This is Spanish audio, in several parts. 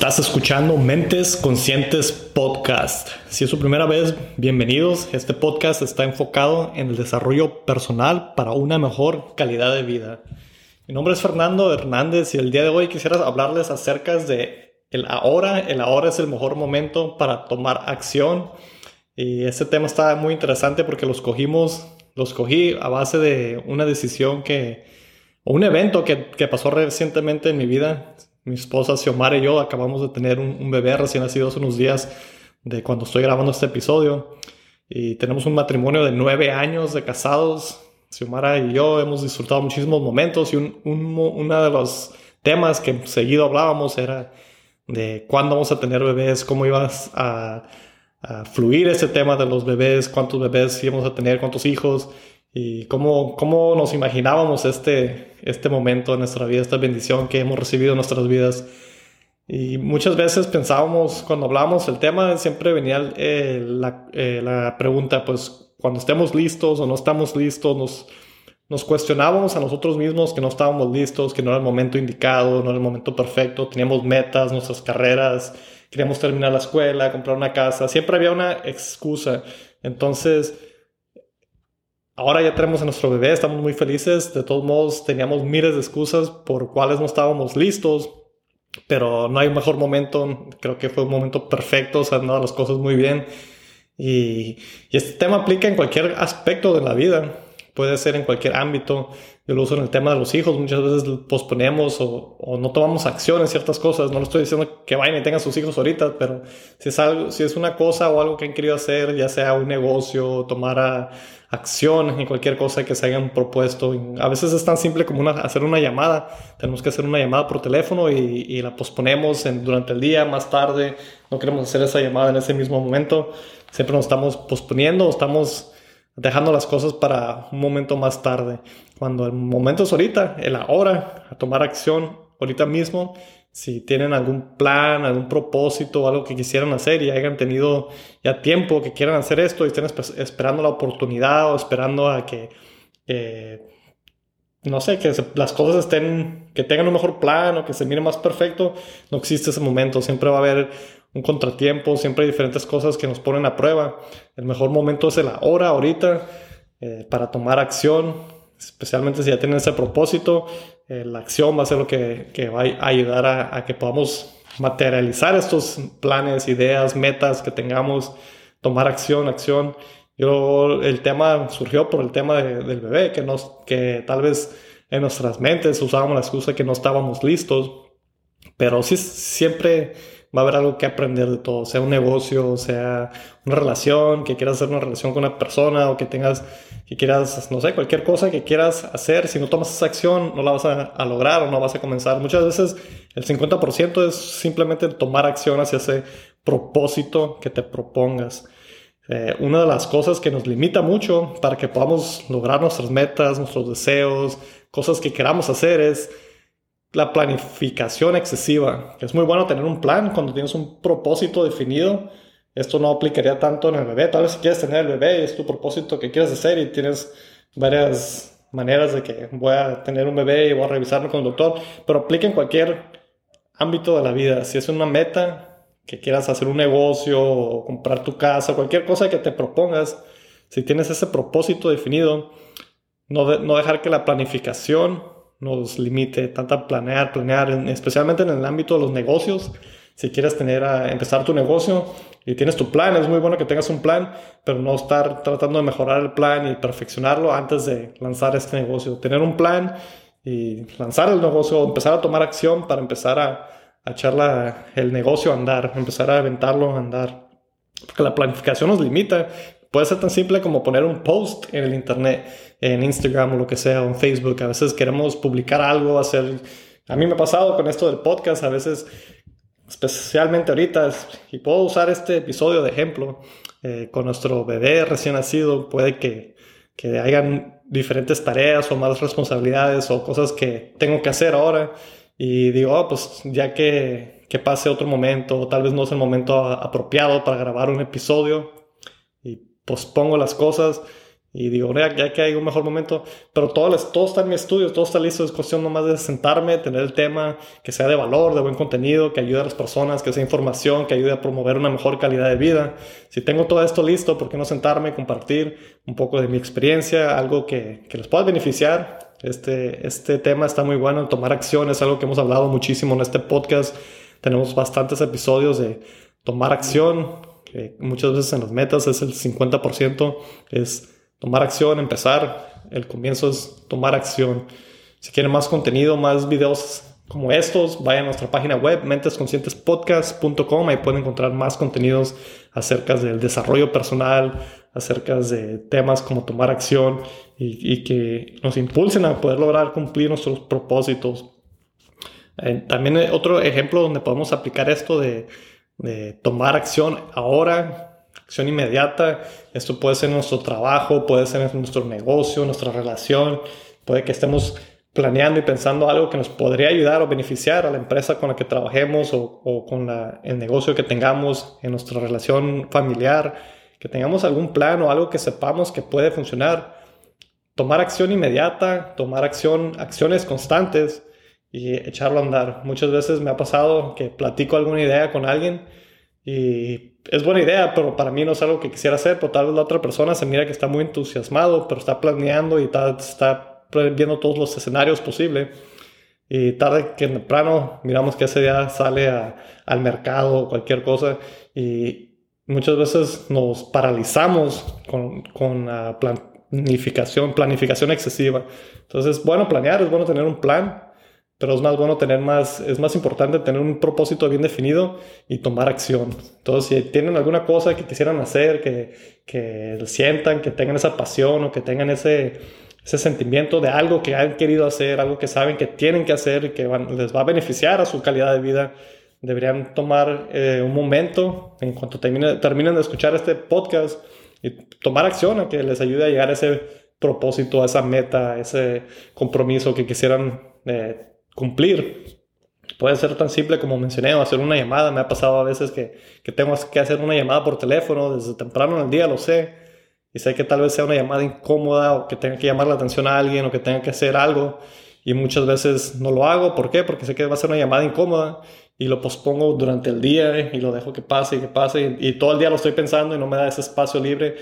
Estás escuchando Mentes Conscientes Podcast. Si es su primera vez, bienvenidos. Este podcast está enfocado en el desarrollo personal para una mejor calidad de vida. Mi nombre es Fernando Hernández y el día de hoy quisiera hablarles acerca de el ahora. El ahora es el mejor momento para tomar acción. Y este tema está muy interesante porque los cogimos, los cogí a base de una decisión que, o un evento que, que pasó recientemente en mi vida mi esposa Xiomara y yo acabamos de tener un, bebé recién nacido hace unos días de cuando estoy grabando este episodio. Y tenemos un matrimonio de nueve años de casados. Xiomara y yo hemos disfrutado muchísimos momentos y un, uno de los temas que seguido hablábamos era de cuándo vamos a tener bebés, cómo ibas a, a fluir ese tema de los bebés, cuántos bebés íbamos a tener, cuántos hijos y cómo, cómo nos imaginábamos este, este momento en nuestra vida, esta bendición que hemos recibido en nuestras vidas. Y muchas veces pensábamos, cuando hablábamos el tema, siempre venía eh, la, eh, la, pregunta, pues cuando estemos listos o no estamos listos, nos, nos cuestionábamos a nosotros mismos que no estábamos listos, que no era el momento indicado, no era el momento perfecto, teníamos metas, nuestras carreras, queríamos terminar la escuela, comprar una casa, siempre había una excusa. Entonces, Ahora ya tenemos a nuestro bebé, estamos muy felices. De todos modos, teníamos miles de excusas por cuales no estábamos listos, pero no hay mejor momento. Creo que fue un momento perfecto, se han dado las cosas muy bien. Y, y este tema aplica en cualquier aspecto de la vida, puede ser en cualquier ámbito. Yo lo uso en el tema de los hijos, muchas veces posponemos o, o, no tomamos acción en ciertas cosas. No le estoy diciendo que vayan y tengan sus hijos ahorita, pero si es, algo, si es una cosa o algo que han querido hacer, ya sea un negocio, tomar a, acción en cualquier cosa que se hayan propuesto. A veces es tan simple como hacer una llamada. Tenemos que hacer una llamada por teléfono y, y la posponemos en, durante el día, más tarde. No queremos hacer esa llamada en ese mismo momento. Siempre nos estamos posponiendo, estamos dejando las cosas para un momento más tarde. Cuando el momento es ahorita, el ahora, a tomar acción ahorita mismo si tienen algún plan, algún propósito, algo que quisieran hacer y hayan tenido ya tiempo que quieran hacer esto y estén esperando la oportunidad o esperando a que, no sé, que las cosas estén, que tengan un mejor plan o que se mire más perfecto, no existe ese momento. Siempre va a haber un contratiempo, siempre hay diferentes cosas que nos ponen a prueba. El mejor momento es el ahora, ahorita, eh, para tomar acción, especialmente si ya tienen ese propósito eh, la acción va a ser lo que, que va a ayudar a, a, que podamos materializar estos planes, ideas, metas que tengamos, tomar acción, acción. Yo, el tema surgió por el tema del bebé, que, nos, que tal vez en nuestras mentes usábamos la excusa que no estábamos listos, pero sí siempre va a haber algo que aprender de todo, sea un negocio, sea una relación, que quieras hacer una relación con una persona o que tengas, que quieras, no sé, cualquier cosa que quieras hacer, si no tomas esa acción no la vas a, lograr o no vas a comenzar. Muchas veces el 50% es simplemente tomar acción hacia ese propósito que te propongas. Eh, una de las cosas que nos limita mucho para que podamos lograr nuestras metas, nuestros deseos, cosas que queramos hacer es la planificación excesiva. Es muy bueno tener un plan cuando tienes un propósito definido. Esto no aplicaría tanto en el bebé. Tal vez si quieres tener el bebé, es tu propósito que quieres hacer y tienes varias maneras de que voy a tener un bebé y voy a revisarlo con el doctor, pero aplica en cualquier ámbito de la vida. Si es una meta, que quieras hacer un negocio o comprar tu casa, cualquier cosa que te propongas, si tienes ese propósito definido, no, no dejar que la planificación nos limite tanto a planear, planear, especialmente en el ámbito de los negocios. Si quieres tener a empezar tu negocio y tienes tu plan, es muy bueno que tengas un plan, pero no estar tratando de mejorar el plan y perfeccionarlo antes de lanzar este negocio. Tener un plan y lanzar el negocio, empezar a tomar acción para empezar a, a echar el negocio a andar, empezar a aventarlo a andar. Porque la planificación nos limita Puede ser tan simple como poner un post en el internet, en Instagram o lo que sea, o en Facebook. A veces queremos publicar algo, hacer... A mí me ha pasado con esto del podcast, a veces, especialmente ahorita, y puedo usar este episodio de ejemplo, eh, con nuestro bebé recién nacido, puede que, que hayan diferentes tareas o más responsabilidades o cosas que tengo que hacer ahora. Y digo, oh, pues ya que, que pase otro momento, o tal vez no es el momento apropiado para grabar un episodio, pospongo las cosas y digo, ya, que hay un mejor momento, pero todo, todo está en mi estudio, todo está listo, es cuestión nomás de sentarme, tener el tema que sea de valor, de buen contenido, que ayude a las personas, que sea información, que ayude a promover una mejor calidad de vida. Si tengo todo esto listo, ¿por qué no sentarme compartir un poco de mi experiencia, algo que, que les pueda beneficiar? Este, este tema está muy bueno, tomar acción es algo que hemos hablado muchísimo en este podcast. Tenemos bastantes episodios de tomar acción, muchas veces en las metas es el 50%, es tomar acción, empezar. El comienzo es tomar acción. Si quieren más contenido, más videos como estos, vayan a nuestra página web mentesconscientespodcast.com. Ahí pueden encontrar más contenidos acerca del desarrollo personal, acerca de temas como tomar acción y, que nos impulsen a poder lograr cumplir nuestros propósitos. Eh, también otro ejemplo donde podemos aplicar esto de, de tomar acción ahora acción inmediata. Esto puede ser nuestro trabajo, puede ser nuestro negocio, nuestra relación. Puede que estemos planeando y pensando algo que nos podría ayudar o beneficiar a la empresa con la que trabajemos o, con el negocio que tengamos en nuestra relación familiar, que tengamos algún plan o algo que sepamos que puede funcionar. Tomar acción inmediata, tomar acción, acciones constantes y echarlo a andar. Muchas veces me ha pasado que platico alguna idea con alguien y es buena idea, pero para mí no es algo que quisiera hacer, pero tal vez la otra persona se mira que está muy entusiasmado, pero está planeando y está, está viendo todos los escenarios posibles. Y tarde que temprano miramos que ese día sale al mercado o cualquier cosa y muchas veces nos paralizamos con, con la planificación, planificación excesiva. Entonces es bueno planear, es bueno tener un plan, pero es más bueno tener más, es más importante tener un propósito bien definido y tomar acción. Entonces, si tienen alguna cosa que quisieran hacer, que, que sientan, que tengan esa pasión o que tengan ese, ese sentimiento de algo que han querido hacer, algo que saben que tienen que hacer y que les va a beneficiar a su calidad de vida, deberían tomar eh, un momento en cuanto termine, terminen de escuchar este podcast y tomar acción a que les ayude a llegar a ese propósito, a esa meta, a ese compromiso que quisieran eh, cumplir. Puede ser tan simple como mencioné, hacer una llamada. Me ha pasado a veces que, que tengo que hacer una llamada por teléfono desde temprano en el día, lo sé. Y sé que tal vez sea una llamada incómoda o que tenga que llamar la atención a alguien o que tenga que hacer algo. Y muchas veces no lo hago. ¿Por qué? Porque sé que va a ser una llamada incómoda y lo pospongo durante el día y lo dejo que pase y que pase. Y, todo el día lo estoy pensando y no me da ese espacio libre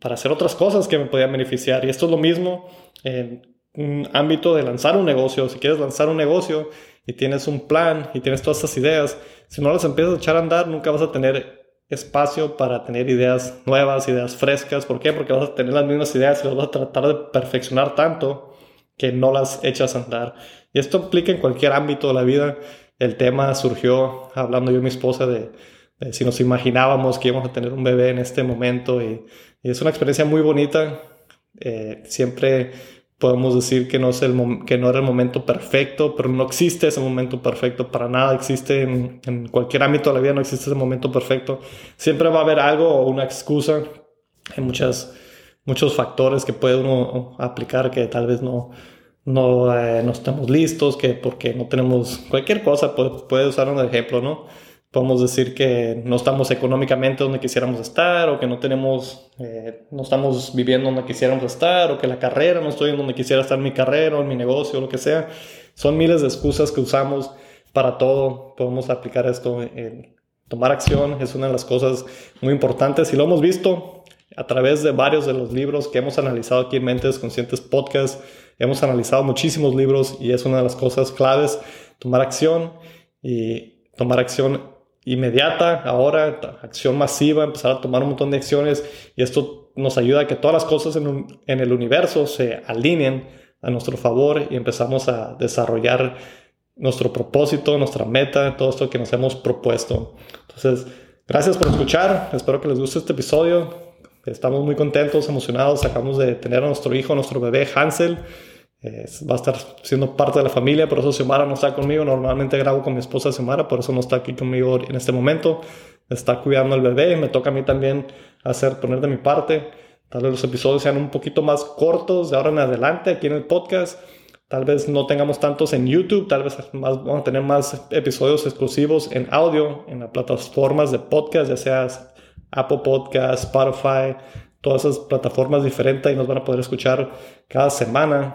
para hacer otras cosas que me podían beneficiar. Y esto es lo mismo en un ámbito de lanzar un negocio, si quieres lanzar un negocio y tienes un plan y tienes todas estas ideas, si no las empiezas a echar a andar, nunca vas a tener espacio para tener ideas nuevas, ideas frescas. ¿Por qué? Porque vas a tener las mismas ideas y las vas a tratar de perfeccionar tanto que no las echas a andar. Y esto implica en cualquier ámbito de la vida. El tema surgió hablando yo y mi esposa de, si nos imaginábamos que íbamos a tener un bebé en este momento y, es una experiencia muy bonita. Eh, siempre podemos decir que no, es el que no era el momento perfecto, pero no existe ese momento perfecto para nada. Existe en, cualquier ámbito de la vida, no existe ese momento perfecto. Siempre va a haber algo o una excusa. Hay muchas, muchos factores que puede uno aplicar que tal vez no, no, eh, no estamos listos, que porque no tenemos cualquier cosa, puede, puede usar un ejemplo, ¿no? Podemos decir que no estamos económicamente donde quisiéramos estar o que no tenemos, eh, no estamos viviendo donde quisiéramos estar o que la carrera no estoy en donde quisiera estar mi carrera o en mi negocio o lo que sea. Son miles de excusas que usamos para todo. Podemos aplicar esto en tomar acción. Es una de las cosas muy importantes y lo hemos visto a través de varios de los libros que hemos analizado aquí en Mentes Conscientes Podcast. Hemos analizado muchísimos libros y es una de las cosas claves, tomar acción y tomar acción inmediata, ahora, acción masiva, empezar a tomar un montón de acciones y esto nos ayuda a que todas las cosas en, el universo se alineen a nuestro favor y empezamos a desarrollar nuestro propósito, nuestra meta, todo esto que nos hemos propuesto. Entonces, gracias por escuchar, espero que les guste este episodio. Estamos muy contentos, emocionados, acabamos de tener a nuestro hijo, nuestro bebé Hansel va a estar siendo parte de la familia, por eso Xiomara no está conmigo. Normalmente grabo con mi esposa Xiomara, por eso no está aquí conmigo en este momento. Está cuidando al bebé, me toca a mí también hacer, poner de mi parte. Tal vez los episodios sean un poquito más cortos de ahora en adelante aquí en el podcast. Tal vez no tengamos tantos en YouTube, tal vez más, vamos a tener más episodios exclusivos en audio en las plataformas de podcast, ya sea Apple Podcast, Spotify, todas esas plataformas diferentes y nos van a poder escuchar cada semana.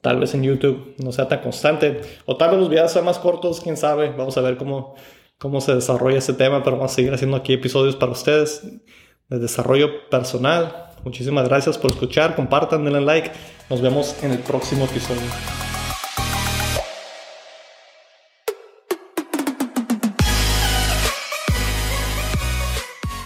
Tal vez en YouTube no sea tan constante. O tal vez los videos sean más cortos, quién sabe. Vamos a ver cómo, cómo se desarrolla ese tema. Pero vamos a seguir haciendo aquí episodios para ustedes de desarrollo personal. Muchísimas gracias por escuchar. Compartan, denle like. Nos vemos en el próximo episodio.